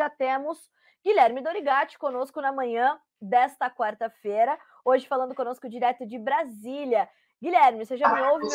já temos Guilherme Dorigatti conosco na manhã desta quarta-feira, hoje falando conosco direto de Brasília. Guilherme, você já me ouve?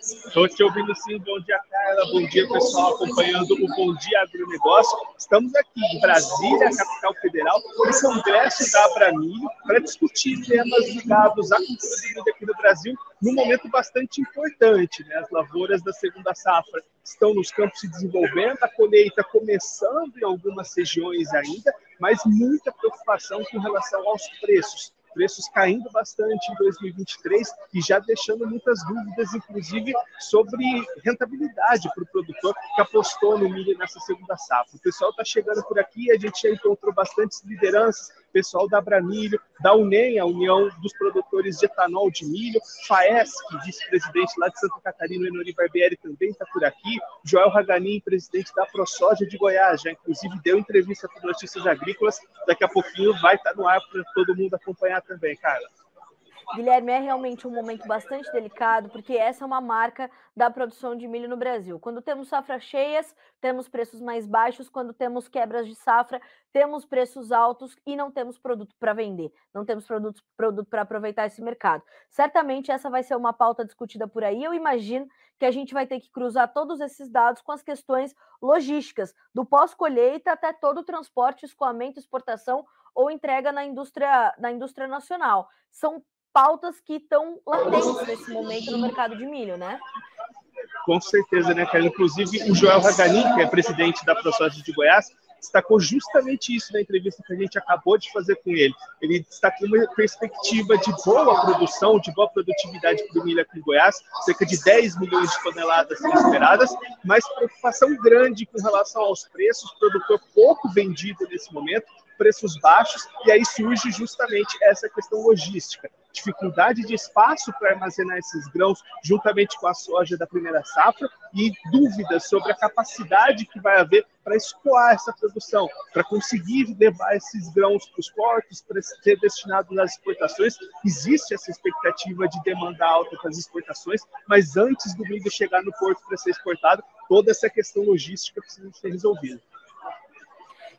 Estou te ouvindo sim. Bom dia, Carla. Bom dia, pessoal, acompanhando o Bom Dia Agronegócio. Estamos aqui em Brasília, capital federal, no Congresso da Abramilho, para discutir temas ligados à cultura de milho aqui no Brasil, num momento bastante importante. Né? As lavouras da segunda safra estão nos campos se desenvolvendo, a colheita começando em algumas regiões ainda, mas muita preocupação com relação aos preços preços caindo bastante em 2023 e já deixando muitas dúvidas, inclusive, sobre rentabilidade para o produtor que apostou no milho nessa segunda safra. O pessoal está chegando por aqui, a gente já encontrou bastantes lideranças, pessoal da Abramilho, da UNEM, a União dos Produtores de Etanol de Milho, FAESC, vice-presidente lá de Santa Catarina, Enori Barbieri também está por aqui, Joel Raganin, presidente da ProSoja de Goiás, já inclusive deu entrevista para Notícias Agrícolas, daqui a pouquinho vai estar tá no ar para todo mundo acompanhar também, cara. Guilherme, é realmente um momento bastante delicado, porque essa é uma marca da produção de milho no Brasil. Quando temos safras cheias, temos preços mais baixos, quando temos quebras de safra, temos preços altos e não temos produto para vender, não temos produto, produto para aproveitar esse mercado. Certamente essa vai ser uma pauta discutida por aí. Eu imagino que a gente vai ter que cruzar todos esses dados com as questões logísticas, do pós-colheita até todo o transporte, escoamento, exportação ou entrega na indústria, na indústria nacional. São pautas que estão latentes nesse momento no mercado de milho, né? Com certeza, né, cara? Inclusive, o Joel Raganin, que é presidente da ProSoja de Goiás, destacou justamente isso na entrevista que a gente acabou de fazer com ele. Ele destacou uma perspectiva de boa produção, de boa produtividade para o milho aqui em Goiás, cerca de 10 milhões de toneladas esperadas, mas preocupação grande com relação aos preços, produtor pouco vendido nesse momento, preços baixos, e aí surge justamente essa questão logística. Dificuldade de espaço para armazenar esses grãos, juntamente com a soja da primeira safra, e dúvidas sobre a capacidade que vai haver para escoar essa produção, para conseguir levar esses grãos para os portos, para ser destinado às exportações. Existe essa expectativa de demanda alta para as exportações, mas antes do milho chegar no porto para ser exportado, toda essa questão logística precisa ser resolvida.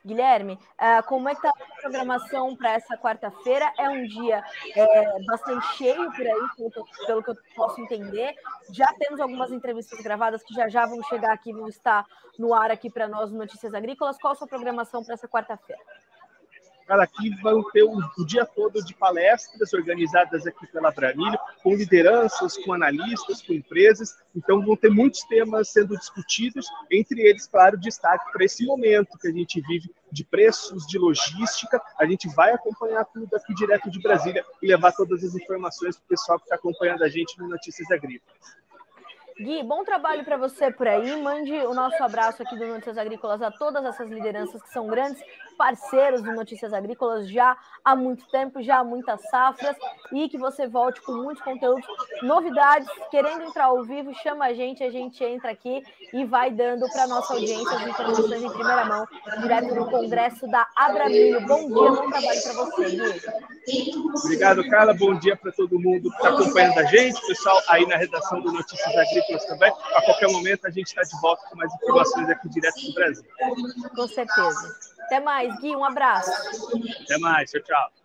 Guilherme, uh, como é que está a programação para essa quarta-feira? É um dia é, bastante cheio por aí, pelo pelo que, eu, posso entender. Já temos algumas entrevistas gravadas que já já vão chegar aqui, vão estar no ar aqui para nós, Notícias Agrícolas. Qual a sua programação para essa quarta-feira? Aqui vão ter o, o, dia todo de palestras organizadas aqui pela Bramilho, com lideranças, com analistas, com empresas. Então, vão ter muitos temas sendo discutidos, entre eles, claro, destaque para esse momento que a gente vive de preços, de logística. A gente vai acompanhar tudo aqui direto de Brasília e levar todas as informações para o pessoal que está acompanhando a gente no Notícias Agrícolas. Gui, bom trabalho para você por aí. Mande o nosso abraço aqui do Notícias Agrícolas a todas essas lideranças que são grandes parceiros do Notícias Agrícolas já há muito tempo, já há muitas safras, e que você volte com muitos conteúdos, novidades, querendo entrar ao vivo, chama a gente, a gente entra aqui e vai dando para nossa audiência as informações em primeira mão, direto do Congresso da Abramilho. Bom dia, bom trabalho para você, Gui. Obrigado, Carla. Bom dia para todo mundo que está acompanhando a gente, pessoal aí na redação do Notícias Agrícolas também. A qualquer momento a gente está de volta com mais informações aqui direto do Brasil. Com certeza. Até mais, Gui. Um abraço. Até mais. Tchau, tchau.